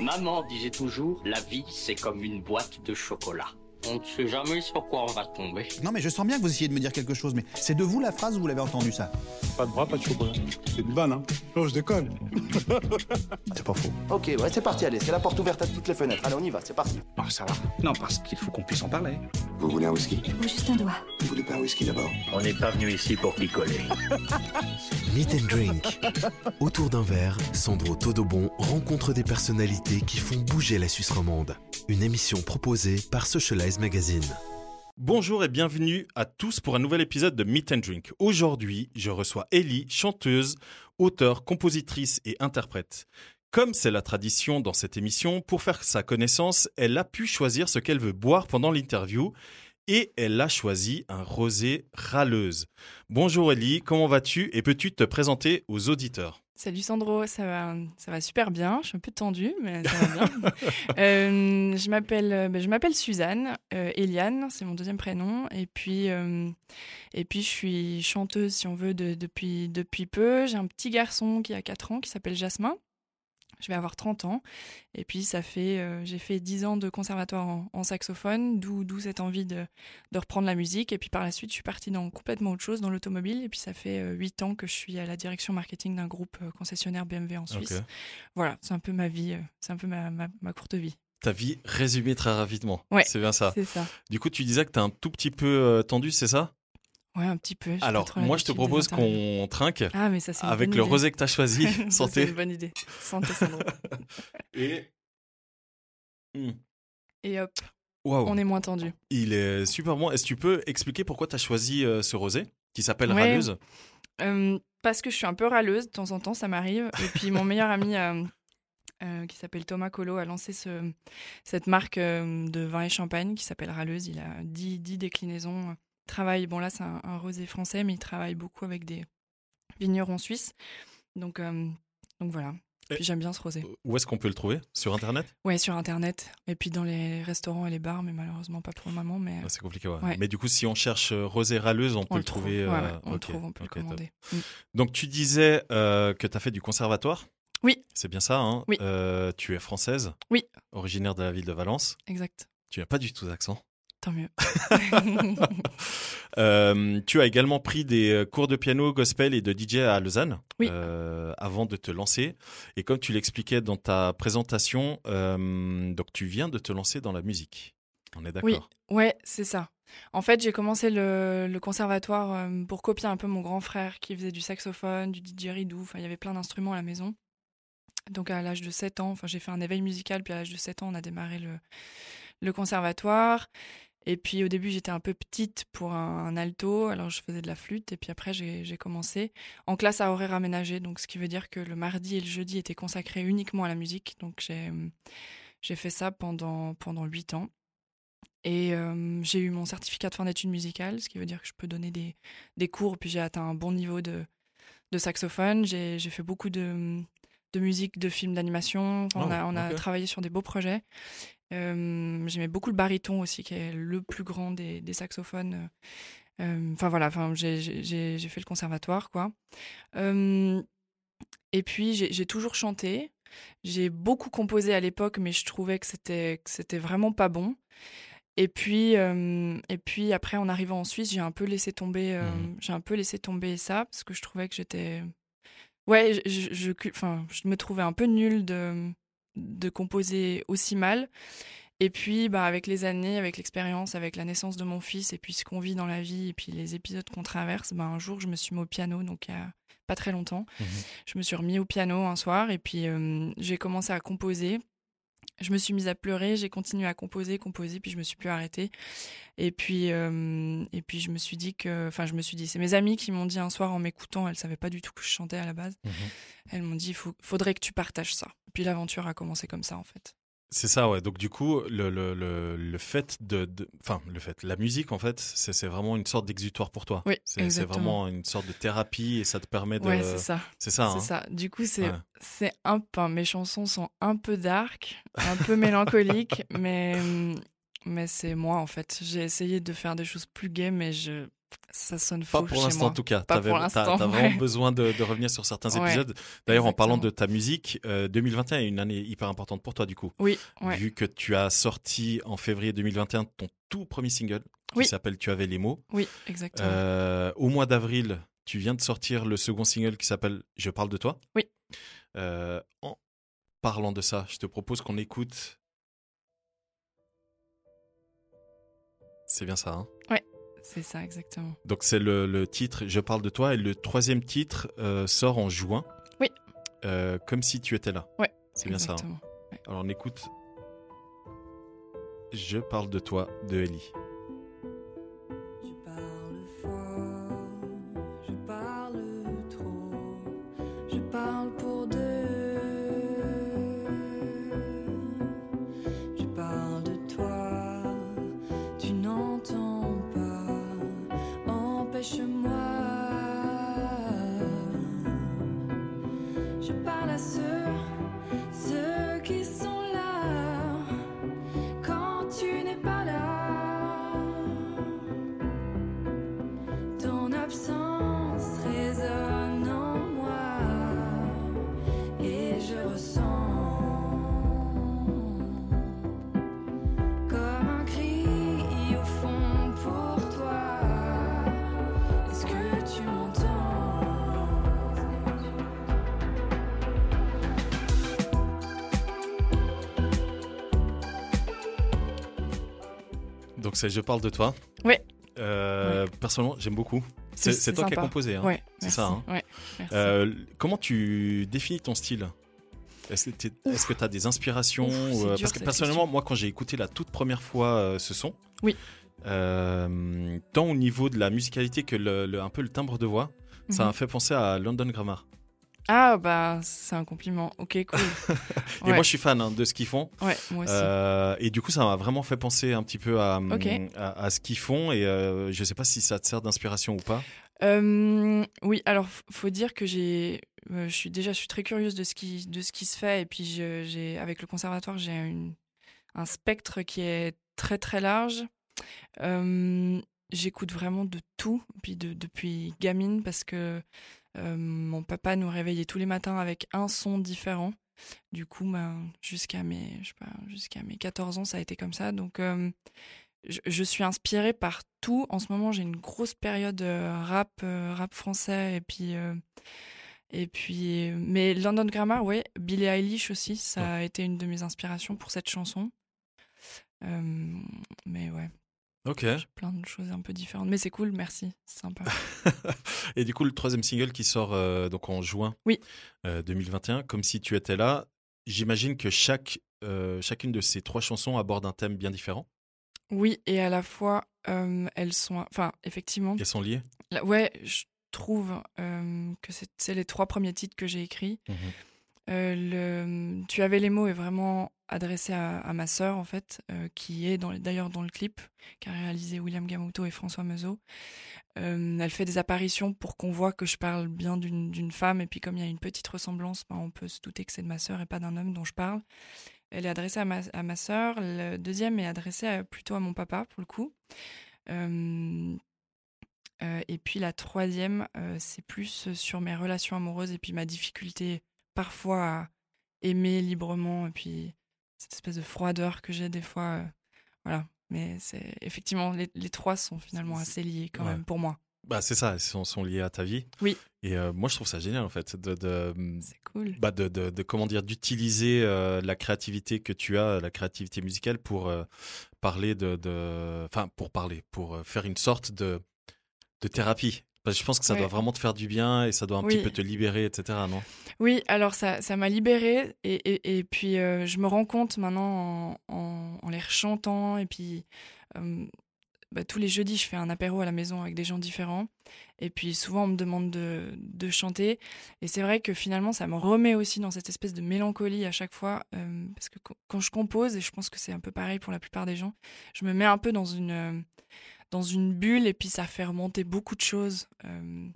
Maman disait toujours, la vie c'est comme une boîte de chocolat. On ne sait jamais sur quoi on va tomber. Non, mais je sens bien que vous essayez de me dire quelque chose, mais c'est de vous la phrase ou vous l'avez entendu ça Pas de bras, pas de chocolat. C'est une vanne, hein Non, je déconne. C'est pas faux. Ok, ouais, c'est parti, allez, c'est la porte ouverte à toutes les fenêtres. Allez, on y va, c'est parti. Non, ça va. Non, parce qu'il faut qu'on puisse en parler. Vous voulez un whisky? Ou juste un doigt. Vous voulez pas un whisky d'abord? On n'est pas venu ici pour picoler. Meet and Drink. Autour d'un verre, Sandro Todobon rencontre des personnalités qui font bouger la Suisse romande. Une émission proposée par Socialize Magazine. Bonjour et bienvenue à tous pour un nouvel épisode de Meet and Drink. Aujourd'hui, je reçois Ellie, chanteuse, auteure, compositrice et interprète. Comme c'est la tradition dans cette émission, pour faire sa connaissance, elle a pu choisir ce qu'elle veut boire pendant l'interview et elle a choisi un rosé râleuse. Bonjour Ellie, comment vas-tu et peux-tu te présenter aux auditeurs? Salut Sandro, ça va, ça va super bien. Je suis un peu tendue, mais ça va bien. Euh, je m'appelle, ben, je m'appelle Suzanne, euh, Eliane, c'est mon deuxième prénom, et puis, euh, et puis je suis chanteuse, si on veut, de- depuis, depuis peu. J'ai un petit garçon qui a 4 ans, qui s'appelle Jasmin. Je vais avoir 30 ans, et puis ça fait, euh, j'ai fait 10 ans de conservatoire en, en saxophone, d'où, d'où cette envie de, de reprendre la musique. Et puis par la suite, je suis partie dans complètement autre chose, dans l'automobile. Et puis ça fait euh, 8 ans que je suis à la direction marketing d'un groupe euh, concessionnaire BMW en Suisse. Voilà, c'est un peu ma vie, euh, c'est un peu ma, ma, ma courte vie. Ta vie résumée très rapidement. Ouais, c'est bien ça. C'est ça. Du coup, tu disais que tu es un tout petit peu tendu, c'est ça? Ouais, un petit peu. Alors, moi, je te propose qu'on trinque Ah, mais ça, avec le idée. rosé que tu as choisi. Ça, c'est Santé. une bonne idée. Santé, Sandro. Et. Hmm. Et hop, on est moins tendu. il est super bon. Est-ce que tu peux expliquer pourquoi tu as choisi euh, ce rosé qui s'appelle Ouais. Râleuse? Euh, parce que je suis un peu râleuse, de temps en temps, ça m'arrive. Et puis mon meilleur ami, euh, euh, qui s'appelle Thomas Colo, a lancé ce, cette marque de vin et champagne qui s'appelle Râleuse. Il a 10, 10 déclinaisons. Il travaille, bon là c'est un, un rosé français, mais il travaille beaucoup avec des vignerons suisses. Donc, euh, donc voilà. Et- Puis j'aime bien ce rosé. Où est-ce qu'on peut le trouver? Sur Internet? Ouais, sur internet. Et puis dans les restaurants et les bars, mais malheureusement pas pour le moment. Mais Ah, C'est compliqué, ouais. Ouais. Mais du coup, si on cherche euh, rosé Râleuse, on, peut le trouve. trouver. Ouais, euh, on le trouve, on peut le commander. Mm. Donc, tu disais euh, que tu as fait du conservatoire? Oui. C'est bien ça, hein? Oui. Tu es française? Oui. Originaire de la ville de Valence? Exact. Tu n'as pas du tout d'accent? Tant mieux. Euh, tu as également pris des euh, cours de piano, gospel et de DJ à Lausanne Oui. euh, avant de te lancer. Et comme tu l'expliquais dans ta présentation, euh, donc tu viens de te lancer dans la musique. On est d'accord Oui, ouais, c'est ça. En fait, j'ai commencé le, le conservatoire pour copier un peu mon grand frère qui faisait du saxophone, du didgeridoo. Enfin, il y avait plein d'instruments à la maison. Donc, à l'âge de 7 ans, enfin, j'ai fait un éveil musical. Puis, à l'âge de 7 ans, on a démarré le, le conservatoire. Et puis, au début, j'étais un peu petite pour un, un alto. Alors, je faisais de la flûte. Et puis, après, j'ai commencé en classe à horaire aménagé. Donc, ce qui veut dire que le mardi et le jeudi étaient consacrés uniquement à la musique. Donc, j'ai fait ça pendant, pendant 8 ans. Et euh, j'ai eu mon certificat de fin d'études musicales, ce qui veut dire que je peux donner des, des cours, puis j'ai atteint un bon niveau de, de saxophone. J'ai fait beaucoup de, de musique, de films d'animation. Enfin, on a, Oh, on a travaillé sur des beaux projets. Euh, J'aimais beaucoup le baryton aussi, qui est le plus grand des, des saxophones. Euh, Enfin voilà, enfin, j'ai- fait le conservatoire, quoi. Euh, et puis j'ai toujours chanté. J'ai beaucoup composé à l'époque, mais je trouvais que c'était vraiment pas bon. Et puis euh, et puis après, en arrivant en Suisse, j'ai un peu laissé tomber. euh, Mhm. J'ai un peu laissé tomber ça parce que je trouvais que j'étais ouais, je, je, je, enfin, je me trouvais un peu nulle de de composer aussi mal. Et puis, bah, avec les années, avec l'expérience, avec la naissance de mon fils, et puis ce qu'on vit dans la vie, et puis les épisodes qu'on traverse, bah, un jour, je me suis mis au piano, donc il y a pas très longtemps. Mhm. Je me suis remis au piano un soir, et puis euh, j'ai commencé à composer. Je me suis mise à pleurer, j'ai continué à composer, composer, puis je me suis plus arrêtée. Et puis, euh, et puis je me suis dit que, enfin, je me suis dit, c'est mes amis qui m'ont dit un soir en m'écoutant, elles savaient pas du tout que je chantais à la base. Mhm. Elles m'ont dit, il faut, faudrait que tu partages ça. Puis l'aventure a commencé comme ça, en fait. C'est ça, ouais. Donc du coup, le, le, le, le fait de, enfin, le fait, la musique en fait, c'est vraiment une sorte d'exutoire pour toi. Oui, C'est vraiment une sorte de thérapie et ça te permet de. Ouais, c'est ça. C'est ça. C'est hein. ça. Du coup, c'est Ouais. c'est un peu. Mes chansons sont un peu dark, un peu mélancoliques, mais mais c'est moi en fait. J'ai essayé de faire des choses plus gaies, mais je ça sonne faux Pas pour l'instant en tout cas. L'instant, T'as vraiment ouais. besoin de, de revenir sur certains Ouais, épisodes. D'ailleurs, en parlant de ta musique, euh, 2021 est une année hyper importante pour toi du coup. Oui, ouais. Vu que tu as sorti en février 2021 ton tout premier single qui Oui. s'appelle Tu avais les mots. Oui, exactement. Euh, au mois d'avril, tu viens de sortir le second single qui s'appelle Je parle de toi. Oui. Euh, en parlant de ça, je te propose qu'on écoute. C'est bien ça, hein? C'est ça, exactement. Donc c'est le, le titre Je parle de toi et le troisième titre euh, sort en juin. Oui. Euh, comme si tu étais là. Ouais, C'est bien ça. hein. Alors on écoute Je parle de toi de Ellie. C'est Je parle de toi. Ouais. Euh, Personnellement, j'aime beaucoup. C'est toi qui as composé. Hein Ouais, c'est ça. hein Ouais. Euh, comment tu définis ton style? Est-ce que tu as des inspirations Ouf, euh, dur, Parce que personnellement, question. moi, quand j'ai écouté la toute première fois ce son, Oui. tant au niveau de la musicalité que le, le- un peu le timbre de voix, ça Mhm. m'a fait penser à London Grammar. Ah, bah, c'est un compliment. Ok, cool. Et Ouais. moi, je suis fan hein, de ce qu'ils font. Ouais, moi aussi. Euh, et du coup, ça m'a vraiment fait penser un petit peu à, Ok. à, à ce qu'ils font. Et euh, je sais pas si ça te sert d'inspiration ou pas. Euh, oui, alors faut dire que j'ai, euh, je suis déjà, je suis très curieuse de ce qui, de ce qui se fait et puis j'ai, avec le conservatoire, j'ai un spectre qui est très très large. Euh, j'écoute vraiment de tout, puis de- depuis gamine parce que euh, mon papa nous réveillait tous les matins avec un son différent. Du coup, ben, jusqu'à mes, je sais pas, jusqu'à mes 14 ans, ça a été comme ça. Donc, euh, je, je suis inspirée par tout. En ce moment, j'ai une grosse période euh, rap, rap français, et puis, euh, et puis, mais London Grammar, ouais, Billie Eilish aussi, ça a été une de mes inspirations pour cette chanson. Mais ouais, Ok. j'ai plein de choses un peu différentes. Mais c'est cool, merci, c'est sympa. et du coup, le troisième single qui sort euh, donc en juin Oui. euh, 2021, comme si tu étais là, j'imagine que chaque, euh, chacune de ces trois chansons aborde un thème bien différent. Oui, et à la fois, euh, elles sont, enfin, effectivement, Elles sont liées. Là, ouais, je trouve que c'est les trois premiers titres que j'ai écrits. Euh, le, tu avais les mots est vraiment adressé à, ma sœur en fait, euh, qui est d'ailleurs dans le clip qu'a réalisé William Gamuto et François Meuseau. Euh, elle fait des apparitions pour qu'on voit que je parle bien d'une femme et puis comme il y a une petite ressemblance, ben, on peut se douter que c'est de ma sœur et pas d'un homme dont je parle. Elle est adressée à ma, à ma sœur. Le deuxième est adressé plutôt à mon papa pour le coup. Euh, et puis la troisième, c'est plus sur mes relations amoureuses et puis ma difficulté parfois à aimer librement et puis cette espèce de froideur que j'ai des fois. euh, voilà. Mais c'est effectivement, les, les trois sont finalement assez liés quand Ouais. même pour moi. Bah, c'est ça, elles sont, sont liées à ta vie. Oui. Et euh, moi, je trouve ça génial en fait, de, de, cool. bah, de, de, de- comment dire, d'utiliser euh, la créativité que tu as, la créativité musicale pour euh, parler de, de, enfin, pour parler, pour faire une sorte de, de thérapie. Parce que je pense que ça Ouais. doit vraiment te faire du bien et ça doit un Oui. petit peu te libérer, etc. Non? Oui, alors ça, ça m'a libérée et, et, et puis euh, je me rends compte maintenant en, en, en les rechantant et puis euh, bah, tous les jeudis je fais un apéro à la maison avec des gens différents et puis souvent on me demande de, de chanter et c'est vrai que finalement ça me remet aussi dans cette espèce de mélancolie à chaque fois euh, parce que qu- quand je compose et je pense que c'est un peu pareil pour la plupart des gens, je me mets un peu dans une dans une bulle et puis ça fait remonter beaucoup de choses. euh,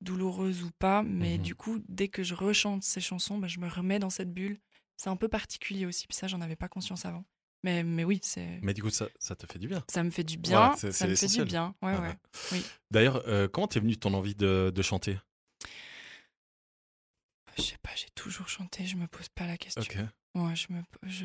douloureuse ou pas, mais Mhm. du coup, dès que je rechante ces chansons, bah, je me remets dans cette bulle. C'est un peu particulier aussi, puis ça, j'en avais pas conscience avant. Mais, mais oui, c'est. Mais du coup, ça, ça te fait du bien. Ça me fait du bien. Voilà, ça me fait du bien. Ouais, Ah ouais. ouais. Oui. D'ailleurs, euh, comment t'es venue ton envie de, de chanter? Je sais pas, j'ai toujours chanté, je me pose pas la question. Ok. Ouais, je me. Je...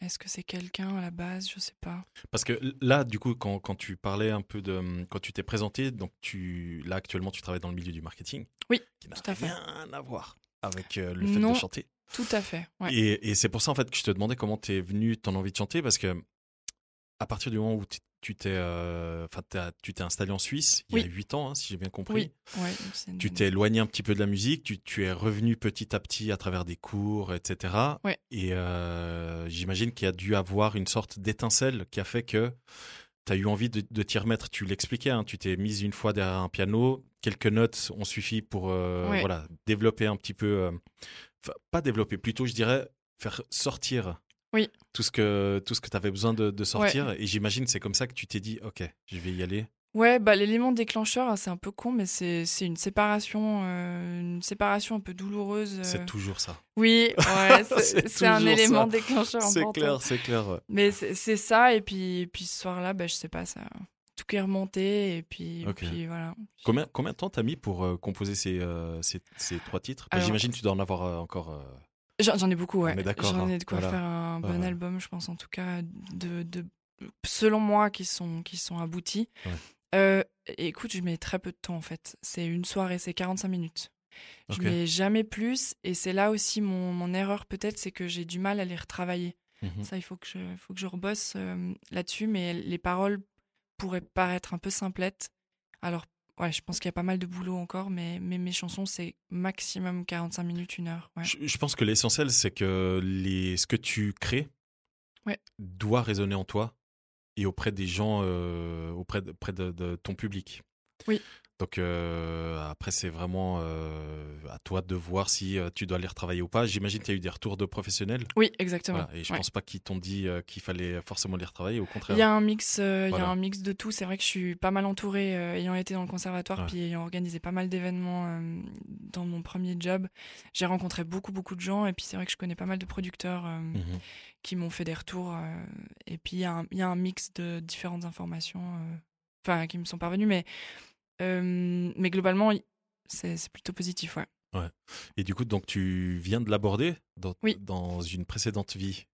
Est-ce que c'est quelqu'un à la base? Je sais pas. Parce que là, du coup, quand, quand tu parlais un peu de. Quand tu t'es présenté, donc tu, là, actuellement, tu travailles dans le milieu du marketing. Oui, Qui n'a fait. rien à voir avec euh, le fait Non. de chanter. Tout à fait. Ouais. Et, et c'est pour ça, en fait, que je te demandais comment t'es venu ton envie de chanter. Parce que à partir du moment où t- tu t'es euh, enfin, tu t'es installé en Suisse, il y a Oui. 8 ans, hein, si j'ai bien compris. Oui, ouais, c'est une Tu t'es éloigné un petit peu de la musique, tu, tu es revenu petit à petit à travers des cours, etc. Ouais. Et euh, j'imagine qu'il y a dû avoir une sorte d'étincelle qui a fait que tu as eu envie de, de t'y remettre. Tu l'expliquais, hein, tu t'es mise une fois derrière un piano, quelques notes ont suffi pour euh, Ouais. voilà, développer un petit peu, pas développer, plutôt je dirais faire sortir Oui. tout ce que, tout ce que tu avais besoin de, de sortir. Et j'imagine c'est comme ça que tu t'es dit, ok, je vais y aller. Ouais, bah, l'élément déclencheur, hein, c'est un peu con, mais c'est c'est une séparation, euh, une séparation un peu douloureuse. euh. C'est toujours ça. Oui, ouais, C'est un élément déclencheur C'est clair, c'est clair. ouais. Mais c'est ça, et puis, puis ce soir-là, bah, je sais pas, ça, tout est remonté, et puis, voilà. Combien, combien de temps t'as mis pour euh, composer ces, ces, ces trois titres? Bah, J'imagine que tu dois en avoir encore. J'en ai beaucoup, ouais. J'en hein. ai de quoi Voilà. faire un bon Ouais. album, je pense, en tout cas, de, de selon moi, qui sont, qui sont aboutis. Ouais. Euh, écoute, je mets très peu de temps, en fait. C'est une soirée, c'est 45 minutes. Je mets jamais plus, et c'est là aussi mon, mon erreur, peut-être, c'est que j'ai du mal à les retravailler. mhm. Ça, il faut que je, faut que je rebosse euh, là-dessus, mais les paroles pourraient paraître un peu simplettes. Alors, ouais, je pense qu'il y a pas mal de boulot encore, mais, mais mes chansons, c'est maximum 45 minutes, une heure. Ouais. Je, je pense que l'essentiel, c'est que les, ce que tu crées Ouais. doit résonner en toi et auprès des gens, euh, auprès, de, auprès de, de ton public. Oui. Donc euh, après, c'est vraiment euh, à toi de voir si euh, tu dois les retravailler ou pas. J'imagine qu'il y a eu des retours de professionnels. Oui, exactement. Voilà, et je Ouais. pense pas qu'ils t'ont dit qu'il fallait forcément les retravailler, au contraire. Il y a un mix, il y a un mix de tout. C'est vrai que je suis pas mal entourée, ayant été dans le conservatoire, Ouais. puis ayant organisé pas mal d'événements dans mon premier job. J'ai rencontré beaucoup, beaucoup de gens, et puis c'est vrai que je connais pas mal de producteurs Mhm. qui m'ont fait des retours. et puis il y, a un- il y a un mix de différentes informations, enfin qui me sont parvenues, mais mais globalement, c'est plutôt positif, ouais. Et du coup, donc tu viens de l'aborder dans, Oui. dans une précédente vie.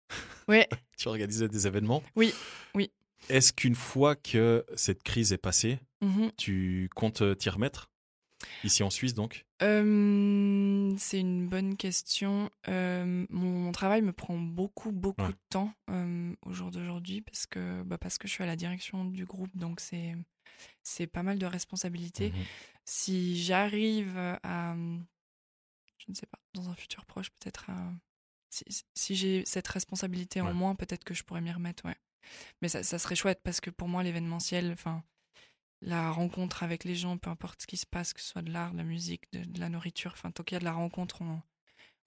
Ouais. tu organisais des événements. Oui, oui. Est-ce qu'une fois que cette crise est passée, Mhm. tu comptes euh, t'y remettre? Ici en Suisse, donc? Euh, c'est une bonne question. Euh, mon, mon travail me prend beaucoup, beaucoup Ouais. de temps euh, au jour d'aujourd'hui parce que, bah, parce que je suis à la direction du groupe, donc c'est, c'est pas mal de responsabilités. Mhm. Si j'arrive à, je ne sais pas, dans un futur proche, peut-être à, si, si j'ai cette responsabilité Ouais. en moins, peut-être que je pourrais m'y remettre, ouais. Mais ça, ça serait chouette parce que pour moi, l'événementiel, enfin, la rencontre avec les gens, peu importe ce qui se passe, que ce soit de l'art, de la musique, de, de la nourriture, enfin, tant qu'il y a de la rencontre, on-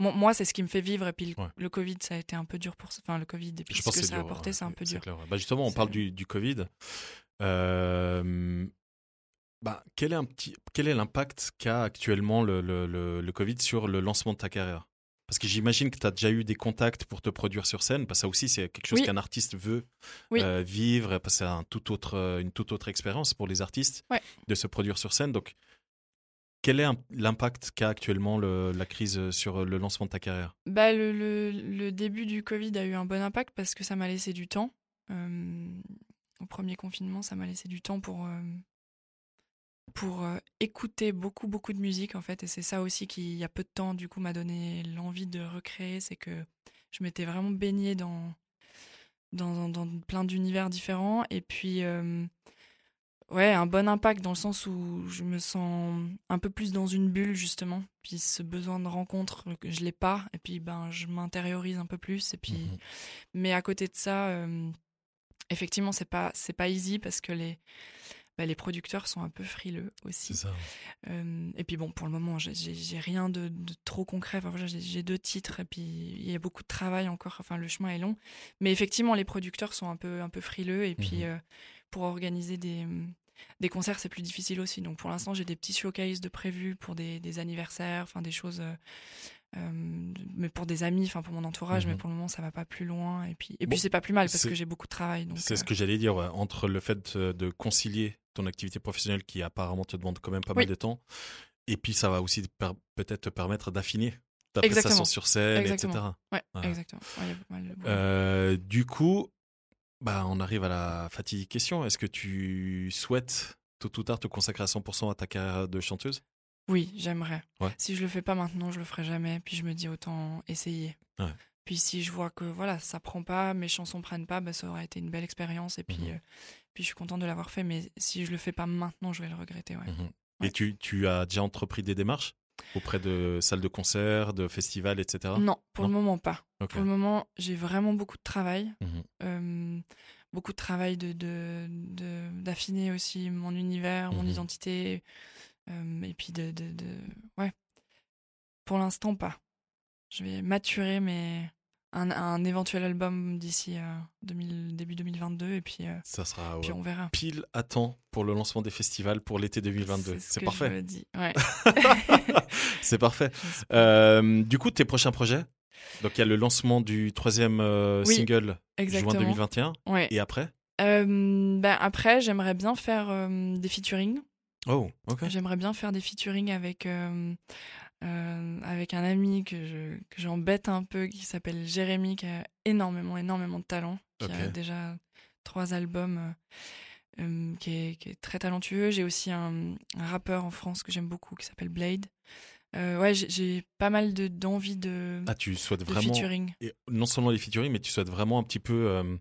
moi, c'est ce qui me fait vivre. Et puis, le, Ouais. le Covid, ça a été un peu dur pour. Enfin, le Covid, et puis Je ce pense que c'est ça a dur, apporté, ouais, c'est un peu dur. clair, ouais. Bah, justement, on parle du, du Covid. Euh, bah, quel est, un petit, quel est l'impact qu'a actuellement le, le, le- le Covid sur le lancement de ta carrière? Parce que j'imagine que tu as déjà eu des contacts pour te produire sur scène. Parce que ça aussi, c'est quelque chose Oui. qu'un artiste veut Oui. euh, vivre. Parce que c'est un tout autre, une toute autre expérience pour les artistes Ouais. de se produire sur scène. Donc, quel est l'impact qu'a actuellement le- la crise sur le lancement de ta carrière? Bah, le, le- le début du Covid a eu un bon impact parce que ça m'a laissé du temps. Euh, au premier confinement, ça m'a laissé du temps pour, euh, pour euh, écouter beaucoup, beaucoup de musique, en fait. Et c'est ça aussi qui, il y a peu de temps, du coup, m'a donné l'envie de recréer. C'est que je m'étais vraiment baignée dans, dans, dans plein d'univers différents. Et puis, euh, ouais, un bon impact dans le sens où je me sens un peu plus dans une bulle, justement. Puis ce besoin de rencontre, que je l'ai pas. Et puis, ben, je m'intériorise un peu plus. Et puis, Mhm. mais à côté de ça, effectivement, c'est pas, c'est pas easy parce que les, bah, les producteurs sont un peu frileux aussi. Ça. Euh, et puis bon, pour le moment, j'ai- rien de, de trop concret. Enfin, j'ai deux titres et puis il y a beaucoup de travail encore. Enfin, le chemin est long. Mais effectivement, les producteurs sont un peu, un peu frileux. Et puis, Mhm. euh, pour organiser des, des concerts, c'est plus difficile aussi. Donc pour l'instant, j'ai des petits showcases de prévus pour des, des anniversaires, enfin des choses. Euh, mais pour des amis, enfin pour mon entourage, Mhm. mais pour le moment ça va pas plus loin. Et puis, et Bon, puis c'est pas plus mal parce que j'ai beaucoup de travail. C'est ce euh, que j'allais dire, ouais, entre le fait de, concilier ton activité professionnelle qui apparemment te demande quand même pas mal de temps, et puis ça va aussi peut-être te permettre d'affiner ta prestation sur scène, Exactement. etc. Ouais, Voilà. exactement. Ouais, mal. Euh, du coup, bah, on arrive à la fatidique question. Est-ce que tu souhaites tôt ou tard te consacrer à 100% à ta carrière de chanteuse? Oui, j'aimerais. Ouais. Si je le fais pas maintenant, je le ferai jamais. Puis je me dis autant essayer. Ouais. Puis si je vois que voilà, ça prend pas, mes chansons prennent pas, bah, ça aurait été une belle expérience. Et puis, Mhm. euh, puis je suis contente de l'avoir fait. Mais si je le fais pas maintenant, je vais le regretter. Ouais. Mhm. Et tu, tu as déjà entrepris des démarches auprès de salles de concert, de festivals, etc. Non, pour Non le moment pas. Pour le moment, j'ai vraiment beaucoup de travail. Mhm. Euh, beaucoup de travail de, de, de- d'affiner aussi mon univers, mon identité. Euh, et puis de, de, de- Ouais. Pour l'instant, pas. Je vais maturer, mais un, un éventuel album d'ici euh, 2000 début 2022. Et puis, euh, Ça sera puis ouais, on verra. pile à temps pour le lancement des festivals pour l'été 2022. C'est ce parfait. Je me dis. Ouais. C'est parfait. Euh, du coup, tes prochains projets? Donc, il y a le lancement du troisième Oui, single juin Exactement. 2021. Ouais. Et après? Ben après, j'aimerais bien faire des featuring. Oh, ok. J'aimerais bien faire des featuring avec, euh, euh, avec un ami que je- que j'embête un peu, qui s'appelle Jérémy, qui a énormément, énormément de talent, qui a déjà trois albums, euh, qui, est, qui est très talentueux. J'ai aussi un, un rappeur en France que j'aime beaucoup, qui s'appelle Blade. Ouais, j'ai- pas mal de- d'envie de, Ah, tu souhaites vraiment. featuring. Et non seulement les featuring, mais tu souhaites vraiment un petit peu.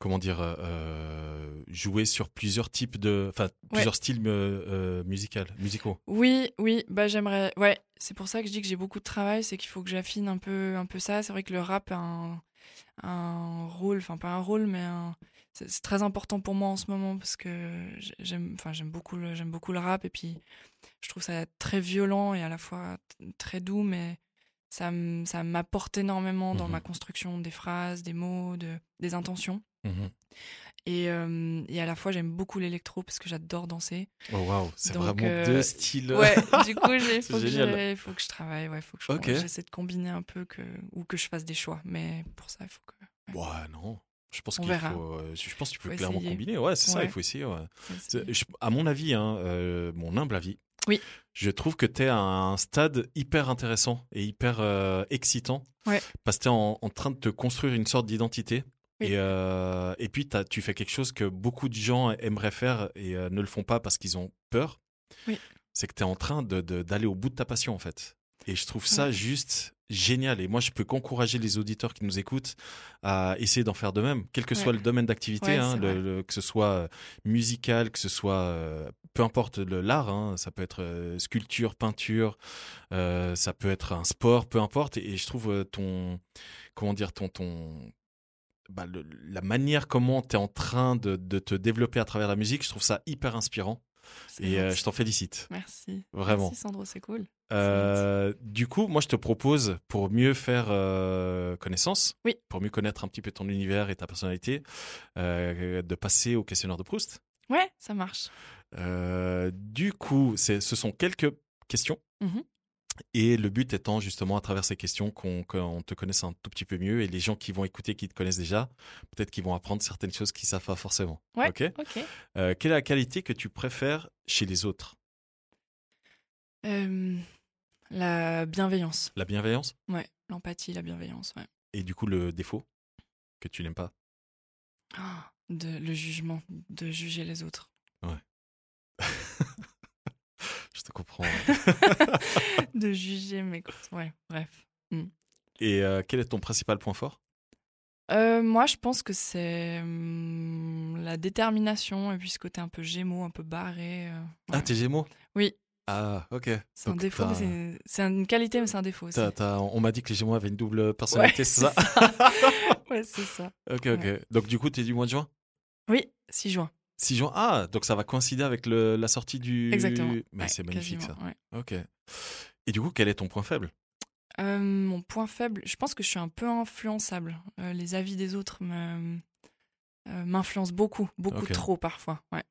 Euh, comment dire euh, jouer sur plusieurs types de. Enfin, plusieurs styles euh, euh, musicaux. Oui, oui, bah j'aimerais. Ouais, c'est pour ça que je dis que j'ai beaucoup de travail, c'est qu'il faut que j'affine un peu, un peu ça. C'est vrai que le rap a un, un rôle, enfin pas un rôle, mais un- c'est très important pour moi en ce moment parce que j'ai- j'aime, enfin j'aime beaucoup le, j'aime beaucoup le rap et puis je trouve ça très violent et à la fois très doux, mais ça, ça m'apporte énormément dans Mhm. ma construction des phrases, des mots, de, des intentions. Mhm. Et, euh, et à la fois j'aime beaucoup l'électro parce que j'adore danser. Oh, waouh, c'est vraiment euh, deux styles. Ouais, du coup, il faut, faut que je travaille, ouais, faut que je, Ok. j'essaie de combiner un peu que, ou que je fasse des choix. Mais pour ça, il faut que. Ouais, non. Je pense qu'il faut. euh, je pense que tu peux Faut clairement essayer. combiner. Ouais, c'est ça, il faut essayer. ouais. faut C'est- essayer. je- à mon avis, hein, euh, mon humble avis, Oui. je trouve que tu es à un stade hyper intéressant et hyper euh, excitant. Ouais. Parce que tu es en, en train de te construire une sorte d'identité. Oui. Et, euh, et puis, tu fais quelque chose que beaucoup de gens aimeraient faire et euh, ne le font pas parce qu'ils ont peur. Oui. C'est que tu es en train de- de- d'aller au bout de ta passion, en fait. Et je trouve ça juste génial. Et moi, je peux qu'encourager les auditeurs qui nous écoutent à essayer d'en faire de même, quel que soit le domaine d'activité, Ouais, hein, que ce soit euh, musical, que ce soit euh, peu importe l'art, hein, ça peut être euh, sculpture, peinture, euh, ça peut être un sport, peu importe. Et, et je trouve ton, comment dire, ton, ton, bah, le- la manière comment tu es en train de, de te développer à travers la musique, je trouve ça hyper inspirant. Et euh, je t'en félicite. Merci. Vraiment. Merci Sandro, c'est cool. Euh, du coup, moi, je te propose, pour mieux faire euh, connaissance, Oui. pour mieux connaître un petit peu ton univers et ta personnalité, de passer au questionnaire de Proust. Ouais, ça marche. Du coup, ce sont quelques questions. Mhm. Et le but étant justement à travers ces questions qu'on te connaisse un tout petit peu mieux et les gens qui vont écouter, qui te connaissent déjà, peut-être qu'ils vont apprendre certaines choses qu'ils savent pas forcément. Ouais. Ok? Euh, quelle est la qualité que tu préfères chez les autres? Euh, la bienveillance. La bienveillance? Ouais, l'empathie, la bienveillance. Ouais. et du coup le défaut que tu n'aimes pas? Ah, de, le jugement, de juger les autres. Je te comprends. de juger mes causes. Ouais, bref. Et euh, quel est ton principal point fort? Euh, moi, je pense que c'est hum, la détermination et puis ce côté un peu gémeaux, un peu barré. euh, Ah, voilà. t'es Gémeaux? Oui, Ah, ok. c'est un défaut, mais c'est- une qualité, mais c'est un défaut t'as- on m'a dit que les Gémeaux avaient une double personnalité, Ouais, c'est ça, ouais, c'est ça. Ok, ok. Ouais. Donc du coup, t'es du mois de juin? Oui, 6 juin. 6 juin Ah, donc ça va coïncider avec le, la sortie du... Exactement. Mais Ouais, c'est magnifique ça. ouais. Ok. Et du coup, quel est ton point faible? Euh, mon point faible, je pense que je suis un peu influençable. Euh, les avis des autres euh, m'influencent beaucoup, beaucoup trop parfois. Ouais.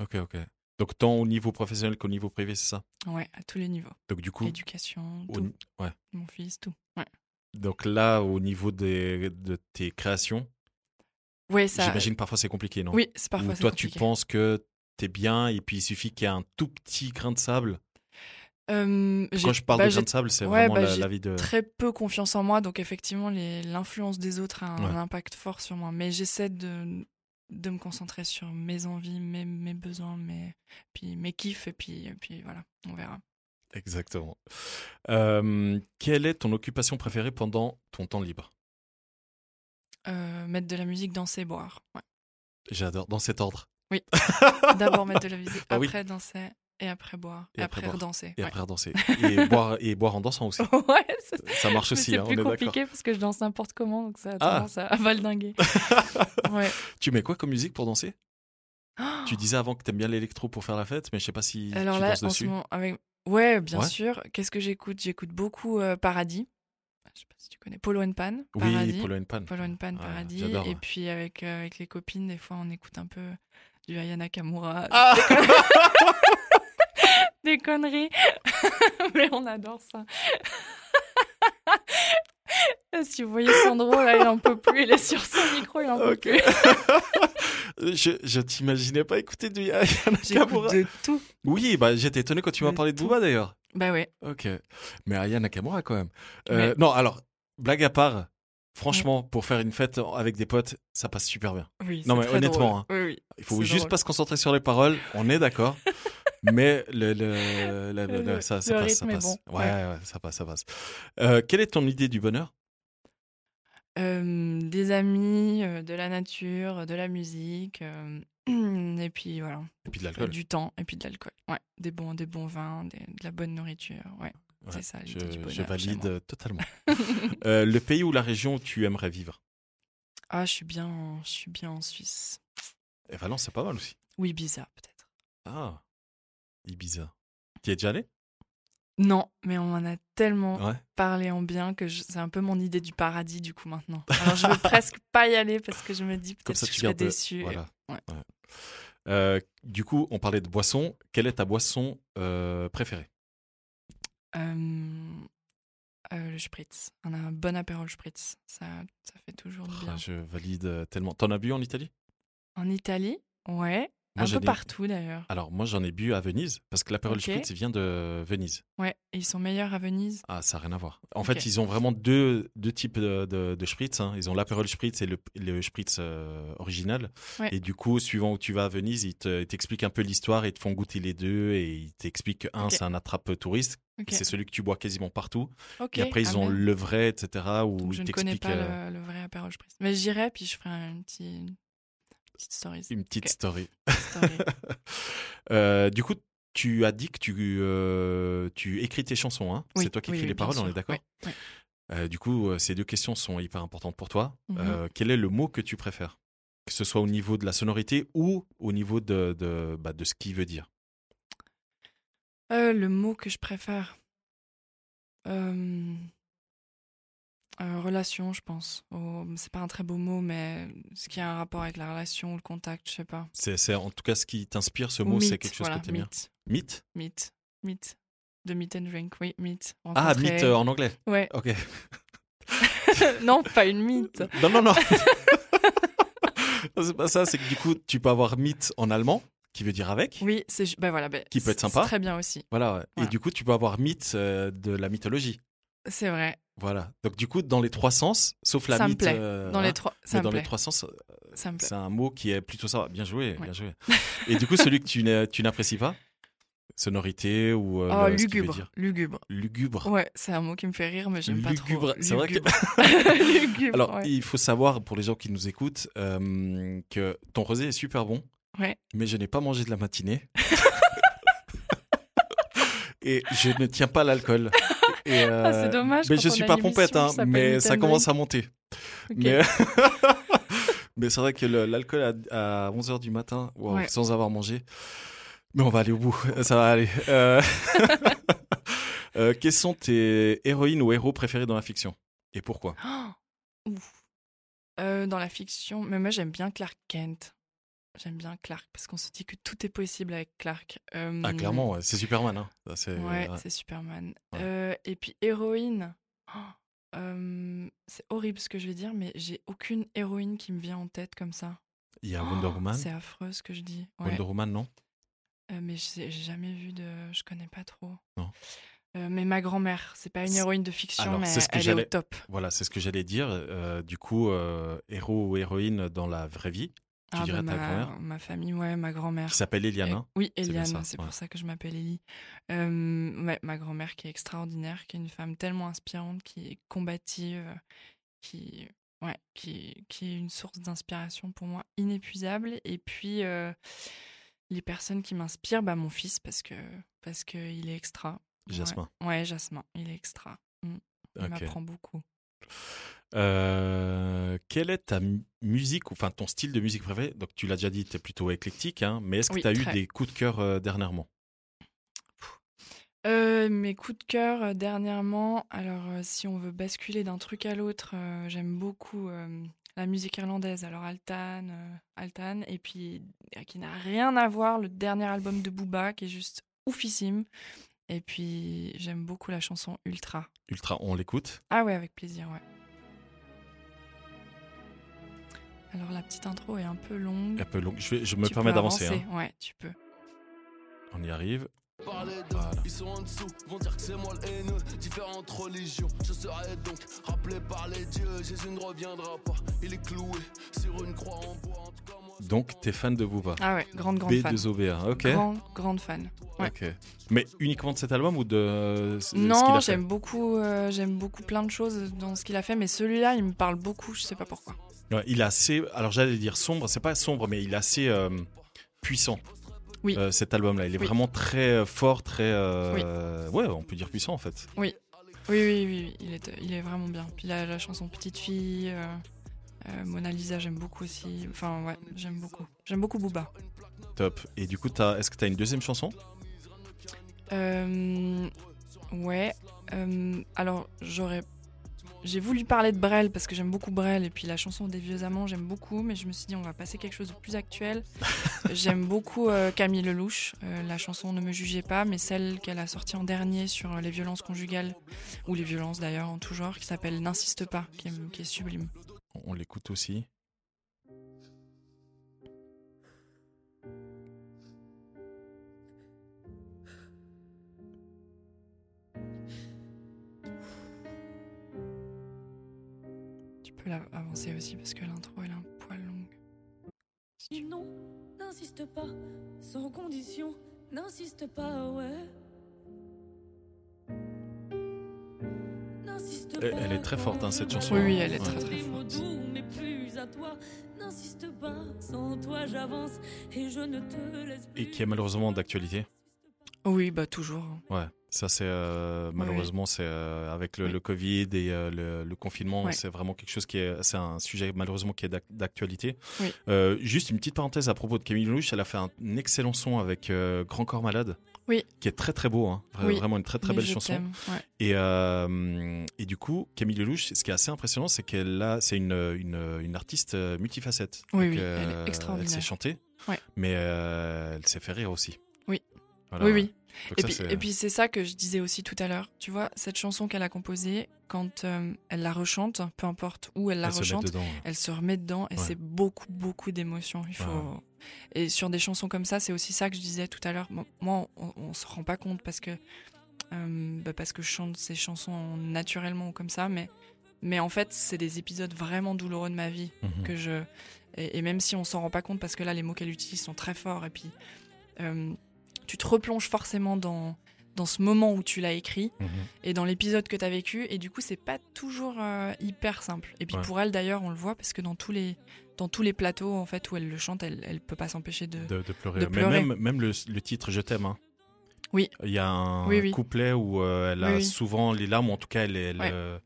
Ok, ok. Donc tant au niveau professionnel qu'au niveau privé, c'est ça? Ouais, à tous les niveaux. Donc du coup, Éducation, au- tout. ouais. Mon fils, tout. Ouais. Donc là, au niveau des, de tes créations, Ouais, ça. j'imagine parfois c'est compliqué, non? Oui, c'est Ou parfois c'est toi, tu penses que t'es bien et puis il suffit qu'il y ait un tout petit grain de sable? Euh, Quand je parle bah, de j'ai grain de sable, c'est ouais, vraiment bah, la, vie de. très peu confiance en moi, donc effectivement, l'influence des autres a un Ouais. impact fort sur moi. Mais j'essaie de, de me concentrer sur mes envies, mes, mes besoins, mes, puis mes kiffs, et puis, et puis voilà, on verra. Exactement. Euh, quelle est ton occupation préférée pendant ton temps libre? Mettre de la musique, danser, boire. Ouais. J'adore, dans cet ordre. Oui. D'abord mettre de la musique, Ah oui. après danser, et après boire, Et et, après après, redanser. Et ouais. après danser. Et boire, et boire en dansant aussi. ouais, c'est- Ça marche aussi, c'est hein, on plus est compliqué parce que je danse n'importe comment, donc ça a Ah. tendance à, à valdinguer. ouais. Tu mets quoi comme musique pour danser? Oh Tu disais avant que t'aimes bien l'électro pour faire la fête, mais je sais pas si Alors tu là, danses en ce dessus. moment, avec... ouais, bien Ouais. sûr. Qu'est-ce que j'écoute? J'écoute beaucoup euh, Paradis. Je sais pas si tu connais Polo and Pan. Oui, Paradis. Polo and Pan. Polo and Pan, Ouais, Paradis. j'adore, Et puis avec, euh, avec les copines, des fois, on écoute un peu du Aya Nakamura. Ah Des conneries. Mais on adore ça. si vous voyez Sandro, là, il en peut plus. Il est sur son micro, il en peut plus. je je t'imaginais pas écouter du Aya J'écoute Nakamura. de tout. Oui, bah, j'étais étonné quand tu m'as parlé de. Booba d'ailleurs. Bah ouais. Ok. Mais Aya Nakamura quand même. Euh, Ouais. Non, alors, blague à part, franchement, pour faire une fête avec des potes, ça passe super bien. Oui, Non, mais très honnêtement, drôle. Oui, oui. Il faut juste drôle. pas se concentrer sur les paroles, on est d'accord. Mais le, le, le- ça, ça passe, ça passe. bon, Ouais, ça passe, ça passe. Euh, quelle est ton idée du bonheur? Euh, des amis, euh, de la nature, de la musique, et puis voilà, Et puis de l'alcool. du temps et puis de l'alcool. Ouais, des bons, des bons vins, des- de la bonne nourriture. Ouais, Ouais, c'est ça je, du bonheur. valide totalement. Euh, le pays ou la région où tu aimerais vivre? Ah, je suis bien, en- je suis bien en Suisse. Et Valence, c'est pas mal aussi. Ou Ibiza peut-être. Ah, Ibiza. Tu es déjà allé? Non, mais on m'en a tellement Ouais. parlé en bien que c'est un peu mon idée du paradis du coup maintenant. Alors je veux presque pas y aller parce que je me dis peut-être que je serais gardes. déçue. Voilà. Ouais. Ouais. Euh, du coup, on parlait de boisson. Quelle est ta boisson euh, préférée? Euh, le spritz, un, un bon apérol spritz, ça, ça fait toujours du bien. Ah, Je valide tellement. T'en as bu en Italie? En Italie, ouais, Moi, un peu partout d'ailleurs. Alors, moi, j'en ai bu à Venise parce que l'apérole Ok. spritz vient de Venise. Ouais, et ils sont meilleurs à Venise. Ah, ça n'a rien à voir. En fait, ils ont vraiment deux, deux types de, de, de spritz. hein. Ils ont l'apérole spritz et le, le spritz euh, original. Ouais. Et du coup, suivant où tu vas à Venise, ils te- ils t'expliquent un peu l'histoire et ils te font goûter les deux. Et ils t'expliquent que un, c'est un attrape touriste. C'est celui que tu bois quasiment partout. Et après, ils ah ont le vrai, etc. Où Donc, ils je ne connais t'expliquent pas euh, le, le vrai apérol spritz. Mais j'irai, puis je ferai un petit, petite story. une petite Ok. story. story. Euh, du coup, tu as dit que tu, euh, tu écris tes chansons. Hein Oui, c'est toi qui oui, écris oui, les paroles, on est d'accord? Euh, Du coup, euh, ces deux questions sont hyper importantes pour toi. Mhm. Euh, quel est le mot que tu préfères? Que ce soit au niveau de la sonorité ou au niveau de, de, bah, de ce qu'il veut dire? Le mot que je préfère. Euh, relation, je pense. Oh, c'est pas un très beau mot, mais ce qui a un rapport avec la relation ou le contact, je sais pas. C'est en tout cas ce qui t'inspire, ce Ou mot, c'est quelque chose voilà, que tu aimes bien. mythe, Mythe? Mythe, mythe. De meet and drink, oui, mythe. Ah, mythe euh, en anglais. Ouais. Ok. non, pas une mythe. Non, non, non. c'est pas ça, c'est que du coup, tu peux avoir mythe en allemand, qui veut dire avec. Oui, c'est bah voilà, bah, Qui peut être sympa. Très bien aussi. Voilà, ouais. Et du coup, tu peux avoir mythe euh, de la mythologie. C'est vrai. Voilà. Donc, du coup, dans les trois sens, sauf la ça me mythe. plaît. euh, dans hein, les trois, ça me dans plaît. les trois sens, euh, Ça me plaît. c'est un mot qui est plutôt ça. Bien joué, Ouais. bien joué. Et du coup, celui que tu n'apprécies pas? Sonorité ou. euh, Oh, le- lugubre. dire? Lugubre. Lugubre. Ouais, c'est un mot qui me fait rire, mais j'aime pas trop. Lugubre, c'est vrai que- Lugubre. Lugubre, Alors, ouais. il faut savoir, pour les gens qui nous écoutent, euh, que ton rosé est super bon. Ouais. Mais je n'ai pas mangé de la matinée. Et je ne tiens pas l'alcool. Euh, Ah, c'est dommage Mais je suis pas pompette, hein, mais ça commence à monter. Mais, mais c'est vrai que l'alcool à, à 11h du matin, wow, Ouais. sans avoir mangé. Mais on va aller au bout, ça va aller. Euh, euh, quels sont tes héroïnes ou héros préférés dans la fiction? Et pourquoi? Oh. Euh, dans la fiction, mais moi j'aime bien Clark Kent. J'aime bien Clark parce qu'on se dit que tout est possible avec Clark. Euh, Ah, clairement, ouais, c'est Superman. Hein. C'est, Ouais, ouais. c'est Superman. Ouais. Euh, et puis héroïne. Oh, euh, c'est horrible ce que je vais dire, mais j'ai aucune héroïne qui me vient en tête comme ça. Il y a Wonder Oh, Woman. C'est affreux ce que je dis. Wonder Woman, non? Euh, mais j'ai jamais vu de. Je connais pas trop. Non. Euh, mais ma grand-mère, c'est pas une héroïne de fiction, Alors, mais c'est ce que elle est au top. Voilà, c'est ce que j'allais dire. Euh, du coup, euh, héros ou héroïne dans la vraie vie, tu Ah, dirais bah, ta ma, ma famille, ouais, ma grand-mère. qui s'appelle Eliane. Eh, hein. oui, ça, c'est ouais. pour ça que je m'appelle Ellie. Euh, ouais, ma grand-mère qui est extraordinaire, qui est une femme tellement inspirante, qui est combative, qui, ouais, qui, qui est une source d'inspiration pour moi inépuisable. Et puis, euh, les personnes qui m'inspirent, bah, mon fils, parce que parce qu'il est extra. Ouais. Jasmin. Ouais, Jasmin, il est extra. Mm. Il m'apprend beaucoup. Euh, quelle est ta mu- musique, ou enfin ton style de musique préféré? Donc, tu l'as déjà dit, tu es plutôt éclectique, hein, mais est-ce que Oui, tu as eu des coups de cœur euh, dernièrement? Euh, mes coups de cœur dernièrement, alors si on veut basculer d'un truc à l'autre, j'aime beaucoup la musique irlandaise, alors Altan, Altan, et puis qui n'a rien à voir, le dernier album de Booba qui est juste oufissime, et puis j'aime beaucoup la chanson Ultra. Ultra, on l'écoute? Ah ouais, avec plaisir, ouais. Alors la petite intro est un peu longue. Un peu long. Je, vais- je me Tu permets peux d'avancer. avancer, hein. Ouais, tu peux. On y arrive. Parler d'eux, ils sont en dessous, vont dire que c'est moi le haineux. Différentes religions, je serai donc rappelé par les dieux. Jésus ne reviendra pas, il est cloué sur une croix en bois. En tout cas, moi, Donc, t'es fan de Booba Ah ouais, grande, grande fan. B2OBA, ok. Grande, grande fan. Ouais. Ok. Mais uniquement de cet album ou de euh, Non, j'aime beaucoup, euh, j'aime beaucoup plein de choses dans ce qu'il a fait, mais celui-là, il me parle beaucoup, je sais pas pourquoi. Ouais, il est assez. Alors j'allais dire sombre, c'est pas sombre, mais il est assez euh, puissant. Oui. Euh, cet album-là, il est Oui. vraiment très euh, fort, très. euh, Ouais, on peut dire puissant en fait. Oui, oui, oui, oui, il est, il est vraiment bien. Puis la, la chanson Petite fille, Mona Lisa, j'aime beaucoup aussi. Enfin, ouais, j'aime beaucoup. J'aime beaucoup Booba. Top. Et du coup, est-ce que tu as une deuxième chanson? Euh, ouais. alors, j'aurais. J'ai voulu parler de Brel parce que j'aime beaucoup Brel et puis la chanson des vieux amants j'aime beaucoup mais je me suis dit on va passer quelque chose de plus actuel. j'aime beaucoup euh, Camille Lelouch, euh, la chanson Ne me jugez pas mais celle qu'elle a sortie en dernier sur euh, les violences conjugales ou les violences d'ailleurs en tout genre qui s'appelle N'insiste pas qui est, qui est sublime. On l'écoute aussi. Peux la- avancer aussi parce que l'intro elle est un poil longue. Non, n'insiste pas, sans condition, n'insiste pas, ouais. N'insiste Elle- est très forte, hein, cette chanson. Oui, oui, elle est Ouais. très très forte. doux, mais plus à toi. N'insiste pas, sans toi j'avance et je ne te laisse plus. Et qui est malheureusement d'actualité. Oui, bah toujours. Ouais, ça c'est euh, malheureusement c'est euh, avec le, Oui. le Covid et euh, le, le confinement, c'est vraiment quelque chose qui est, c'est un sujet malheureusement qui est d'ac- d'actualité. Juste une petite parenthèse à propos de Camille Lelouch, elle a fait un excellent son avec Grand Corps Malade. Oui. Qui est très très beau, hein. Vraiment une très très belle chanson. ouais. Et, et du coup, Camille Lelouch, ce qui est assez impressionnant, c'est qu'elle a, c'est une, une, une artiste multifacette. Oui, Donc, oui, elle est euh, Elle extraordinaire. sait chanter, Ouais. mais elle sait faire rire aussi. Oui. Voilà. Oui, Et ça, puis, c'est- et puis c'est ça que je disais aussi tout à l'heure. Tu vois, cette chanson qu'elle a composée, quand euh, elle la rechante, peu importe où elle la Elle se met rechante, dedans, ouais. elle se remet dedans et Ouais. c'est beaucoup, beaucoup d'émotions. Il faut... Ouais. Et sur des chansons comme ça, c'est aussi ça que je disais tout à l'heure. Mo- Moi, on, on se rend pas compte parce que, euh, bah, parce que je chante ces chansons naturellement ou comme ça, mais, mais en fait, c'est des épisodes vraiment douloureux de ma vie Mhm. que je. Et, et même si on s'en rend pas compte parce que là, les mots qu'elle utilise sont très forts et puis euh, tu te replonges forcément dans dans ce moment où tu l'as écrit Mhm. et dans l'épisode que tu as vécu et du coup c'est pas toujours euh, hyper simple et puis Ouais. pour elle d'ailleurs on le voit parce que dans tous les dans tous les plateaux en fait où elle le chante elle elle peut pas s'empêcher de de, de pleurer. de Mais pleurer. même, même le, le titre Je t'aime. hein. Oui. Il y a un Oui, oui. couplet où euh, elle a Oui, oui. souvent les larmes, en tout cas, elle, elle, Ouais. euh,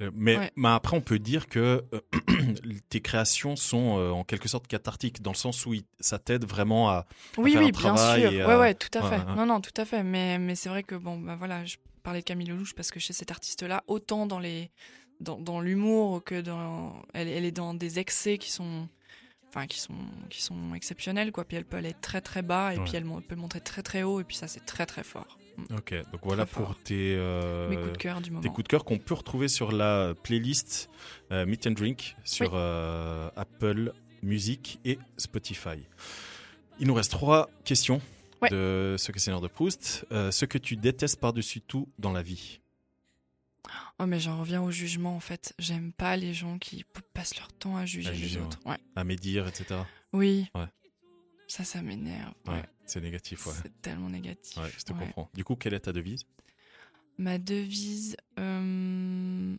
euh, mais, Ouais. mais après, on peut dire que tes créations sont euh, en quelque sorte cathartiques, dans le sens où il- ça t'aide vraiment à, à oui faire oui un bien sûr ouais à- ouais tout à fait non non tout à fait mais mais c'est vrai que bon bah voilà je parlais de Camille Lelouch parce que chez cet artiste là autant dans les dans, dans l'humour que dans elle, elle est dans des excès qui sont enfin qui sont qui sont exceptionnelles quoi. Puis elle peut aller très très bas et Ouais. puis elle peut monter très très haut et puis ça c'est très très fort. Mm. Ok, donc voilà Très pour fort. tes, euh, Mes coups de cœur du moment. tes coups de cœur qu'on peut retrouver sur la playlist euh, Meet and Drink sur Oui. euh, Apple Music et Spotify. Il nous reste trois questions Ouais. de ce questionnaire de Proust. Ce que tu détestes par-dessus tout dans la vie? Oh mais j'en reviens au jugement en fait. J'aime pas les gens qui passent leur temps à juger À les autres. Ouais. À médire, etc. Oui. Ouais. Ça ça m'énerve. Ouais, c'est négatif, ouais. C'est tellement négatif. Ouais, je te comprends. Du coup, quelle est ta devise? Ma devise, euh,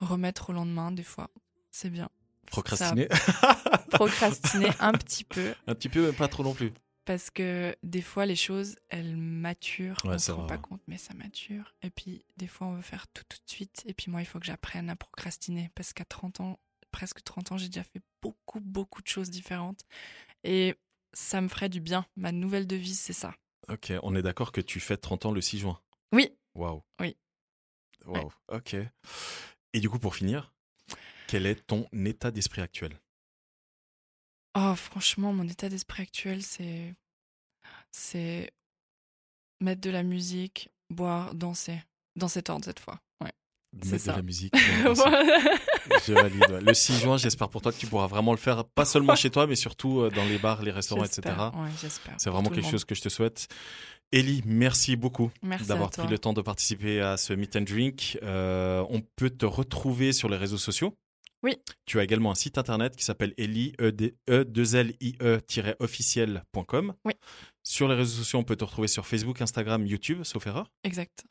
remettre au lendemain des fois, c'est bien. Procrastiner Ça- procrastiner un petit peu Un petit peu, mais pas trop non plus. Parce que des fois les choses elles maturent, Ouais, on se rend pas compte mais ça mature. Et puis des fois on veut faire tout tout de suite et puis moi il faut que j'apprenne à procrastiner parce qu'à 30 ans, presque 30 ans, j'ai déjà fait beaucoup beaucoup de choses différentes et ça me ferait du bien. Ma nouvelle devise c'est ça. Ok, on est d'accord que tu fêtes 30 ans le 6 juin. Oui. Waouh. Oui. Waouh, ok. Et du coup, pour finir, quel est ton état d'esprit actuel? Oh, franchement, mon état d'esprit actuel, c'est. C'est. Mettre de la musique, boire, danser. Dans cet ordre cette fois. Ouais. Mettre de ça. la musique. Je valide. Le 6 juin, j'espère pour toi que tu pourras vraiment le faire, pas seulement chez toi, mais surtout euh, dans les bars, les restaurants, etc. Ouais, C'est vraiment quelque chose que je te souhaite. Ellie, merci beaucoup d'avoir pris le temps de participer à ce Meet and Drink. Euh, on peut te retrouver sur les réseaux sociaux. Oui. Tu as également un site internet qui s'appelle Ellie, e 2 l i officiel.com. Oui. Sur les réseaux sociaux, on peut te retrouver sur Facebook, Instagram, YouTube, sauf erreur. Exact.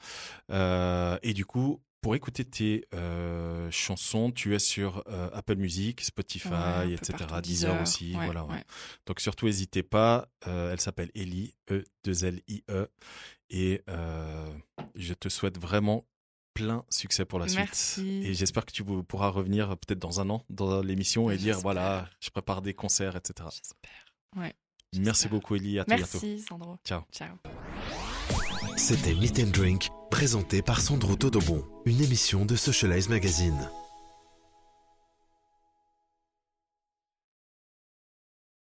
Euh, et du coup, pour écouter tes euh, chansons, tu es sur euh, Apple Music, Spotify, Ouais, etc. partout, Deezer aussi. ouais, voilà, ouais. Donc surtout, n'hésitez pas. Elle s'appelle Ellie, E-2-L-I-E. Et je te souhaite vraiment plein succès pour la Merci. suite. Et j'espère que tu pourras revenir peut-être dans un an dans l'émission et dire J'espère. voilà, je prépare des concerts, etc. Ouais. Merci beaucoup, Ellie. À très bientôt. Merci, Sandro. Ciao. Ciao. C'était Meet and Drink, présenté par Sandro Todobon, une émission de Socialize Magazine.